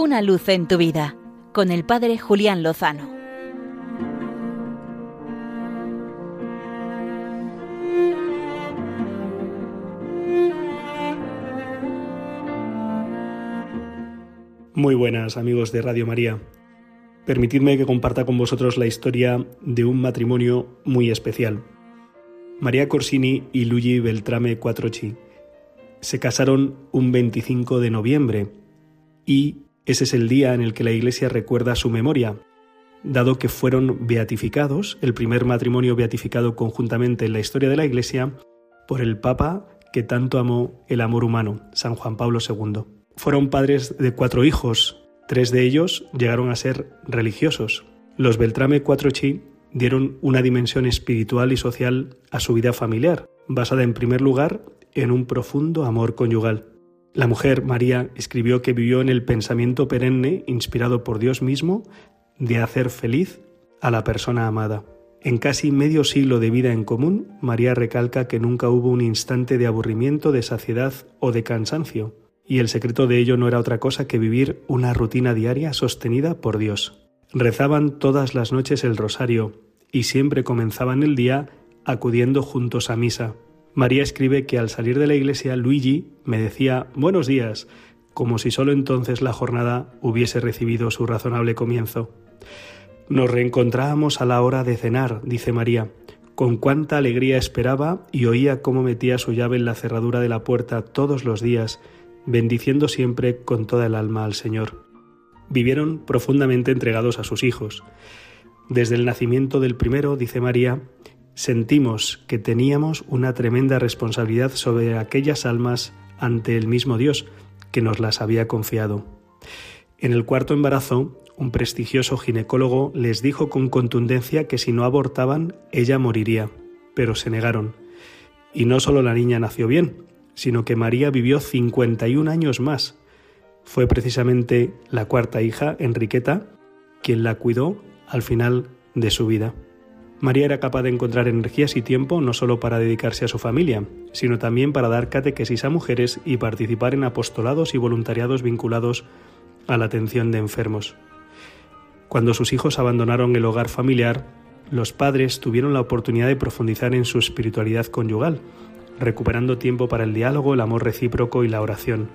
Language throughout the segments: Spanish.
Una luz en tu vida con el Padre Julián Lozano. Muy buenas amigos de Radio María. Permitidme que comparta con vosotros la historia de un matrimonio muy especial. María Corsini y Luigi Beltrame Quattrochi se casaron un 25 de noviembre y ese es el día en el que la Iglesia recuerda su memoria, dado que fueron beatificados, el primer matrimonio beatificado conjuntamente en la historia de la Iglesia, por el Papa que tanto amó el amor humano, San Juan Pablo II. Fueron padres de cuatro hijos, tres de ellos llegaron a ser religiosos. Los Beltrame Quattrochi dieron una dimensión espiritual y social a su vida familiar, basada en primer lugar en un profundo amor conyugal. La mujer, María, escribió que vivió en el pensamiento perenne, inspirado por Dios mismo, de hacer feliz a la persona amada. En casi medio siglo de vida en común, María recalca que nunca hubo un instante de aburrimiento, de saciedad o de cansancio, y el secreto de ello no era otra cosa que vivir una rutina diaria sostenida por Dios. Rezaban todas las noches el rosario y siempre comenzaban el día acudiendo juntos a misa. María escribe que al salir de la iglesia Luigi me decía buenos días, como si solo entonces la jornada hubiese recibido su razonable comienzo. Nos reencontrábamos a la hora de cenar, dice María. Con cuánta alegría esperaba y oía cómo metía su llave en la cerradura de la puerta todos los días, bendiciendo siempre con toda el alma al Señor vivieron profundamente entregados a sus hijos. Desde el nacimiento del primero, dice María, sentimos que teníamos una tremenda responsabilidad sobre aquellas almas ante el mismo Dios que nos las había confiado. En el cuarto embarazo, un prestigioso ginecólogo les dijo con contundencia que si no abortaban, ella moriría, pero se negaron. Y no solo la niña nació bien, sino que María vivió 51 años más, fue precisamente la cuarta hija, Enriqueta, quien la cuidó al final de su vida. María era capaz de encontrar energías y tiempo no solo para dedicarse a su familia, sino también para dar catequesis a mujeres y participar en apostolados y voluntariados vinculados a la atención de enfermos. Cuando sus hijos abandonaron el hogar familiar, los padres tuvieron la oportunidad de profundizar en su espiritualidad conyugal, recuperando tiempo para el diálogo, el amor recíproco y la oración.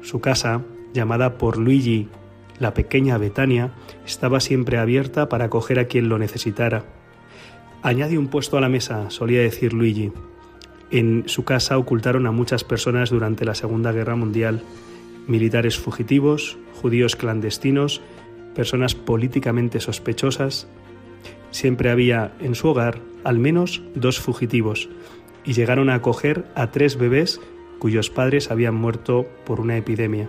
Su casa, llamada por Luigi la pequeña Betania, estaba siempre abierta para acoger a quien lo necesitara. Añade un puesto a la mesa, solía decir Luigi. En su casa ocultaron a muchas personas durante la Segunda Guerra Mundial, militares fugitivos, judíos clandestinos, personas políticamente sospechosas. Siempre había en su hogar al menos dos fugitivos y llegaron a acoger a tres bebés cuyos padres habían muerto por una epidemia.